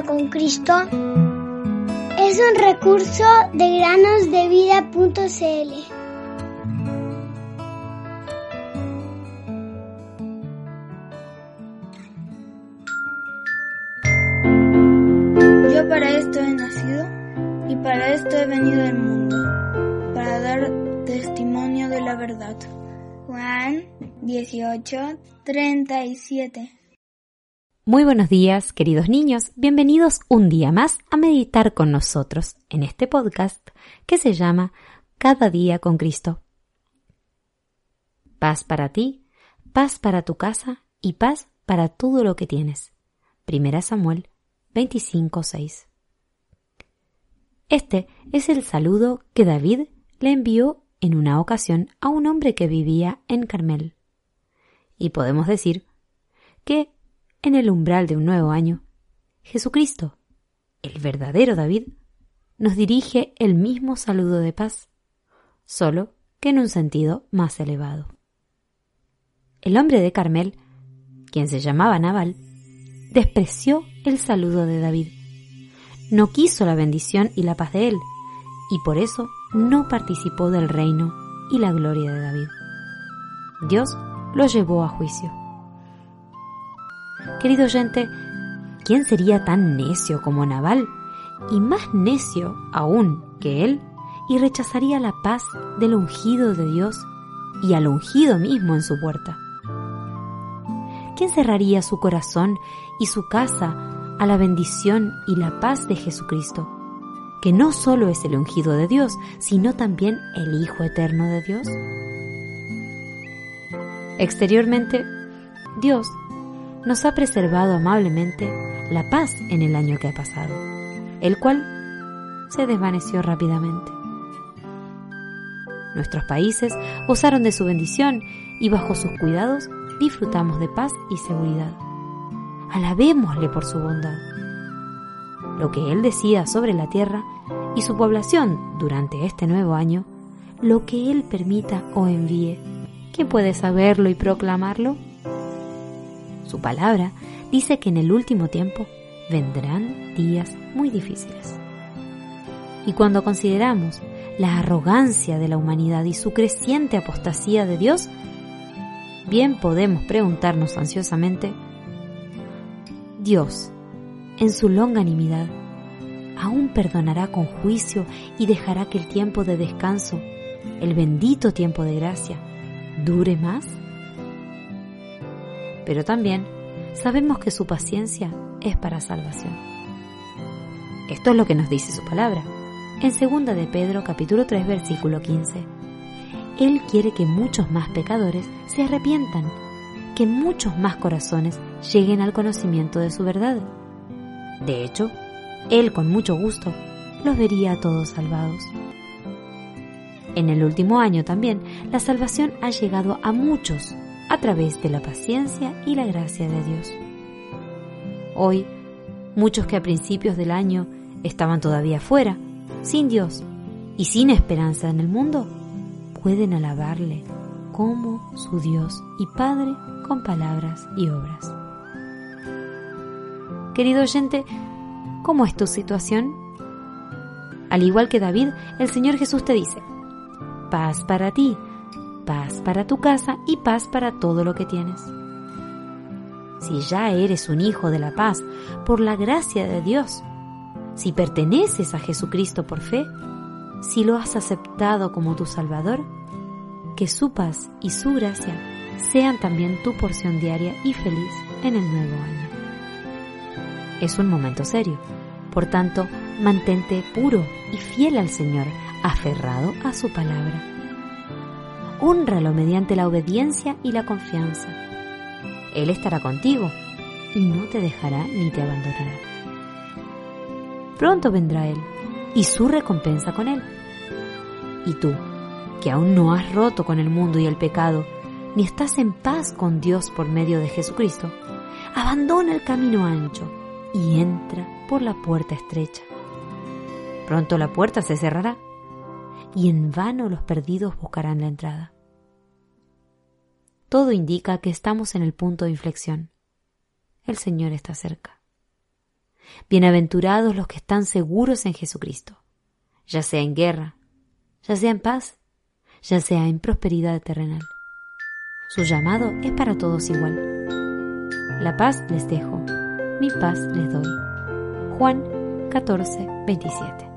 con Cristo es un recurso de granosdevida.cl. Yo para esto he nacido y para esto he venido al mundo, para dar testimonio de la verdad. Juan 18, 37 muy buenos días, queridos niños. Bienvenidos un día más a meditar con nosotros en este podcast que se llama Cada día con Cristo. Paz para ti, paz para tu casa y paz para todo lo que tienes. Primera Samuel 25:6. Este es el saludo que David le envió en una ocasión a un hombre que vivía en Carmel. Y podemos decir que en el umbral de un nuevo año, Jesucristo, el verdadero David, nos dirige el mismo saludo de paz, solo que en un sentido más elevado. El hombre de Carmel, quien se llamaba Nabal, despreció el saludo de David. No quiso la bendición y la paz de él, y por eso no participó del reino y la gloria de David. Dios lo llevó a juicio. Querido oyente, ¿quién sería tan necio como Naval? Y más necio aún que él, y rechazaría la paz del ungido de Dios y al ungido mismo en su puerta. ¿Quién cerraría su corazón y su casa a la bendición y la paz de Jesucristo, que no solo es el ungido de Dios, sino también el Hijo eterno de Dios? Exteriormente, Dios nos ha preservado amablemente la paz en el año que ha pasado, el cual se desvaneció rápidamente. Nuestros países gozaron de su bendición y bajo sus cuidados disfrutamos de paz y seguridad. Alabémosle por su bondad. Lo que Él decida sobre la tierra y su población durante este nuevo año, lo que Él permita o envíe, ¿quién puede saberlo y proclamarlo? Su palabra dice que en el último tiempo vendrán días muy difíciles. Y cuando consideramos la arrogancia de la humanidad y su creciente apostasía de Dios, bien podemos preguntarnos ansiosamente, Dios, en su longanimidad, aún perdonará con juicio y dejará que el tiempo de descanso, el bendito tiempo de gracia, dure más? Pero también sabemos que su paciencia es para salvación. Esto es lo que nos dice su palabra. En 2 de Pedro capítulo 3 versículo 15. Él quiere que muchos más pecadores se arrepientan, que muchos más corazones lleguen al conocimiento de su verdad. De hecho, Él con mucho gusto los vería a todos salvados. En el último año también, la salvación ha llegado a muchos a través de la paciencia y la gracia de Dios. Hoy, muchos que a principios del año estaban todavía fuera, sin Dios y sin esperanza en el mundo, pueden alabarle como su Dios y Padre con palabras y obras. Querido oyente, ¿cómo es tu situación? Al igual que David, el Señor Jesús te dice, paz para ti, paz para tu casa y paz para todo lo que tienes. Si ya eres un hijo de la paz por la gracia de Dios, si perteneces a Jesucristo por fe, si lo has aceptado como tu Salvador, que su paz y su gracia sean también tu porción diaria y feliz en el nuevo año. Es un momento serio, por tanto, mantente puro y fiel al Señor, aferrado a su palabra Hónralo mediante la obediencia y la confianza. Él estará contigo y no te dejará ni te abandonará. Pronto vendrá Él y su recompensa con Él. Y tú, que aún no has roto con el mundo y el pecado, ni estás en paz con Dios por medio de Jesucristo, abandona el camino ancho y entra por la puerta estrecha. Pronto la puerta se cerrará y en vano los perdidos buscarán la entrada. Todo indica que estamos en el punto de inflexión. El Señor está cerca. Bienaventurados los que están seguros en Jesucristo, ya sea en guerra, ya sea en paz, ya sea en prosperidad terrenal. Su llamado es para todos igual. La paz les dejo, mi paz les doy. Juan 14, 27.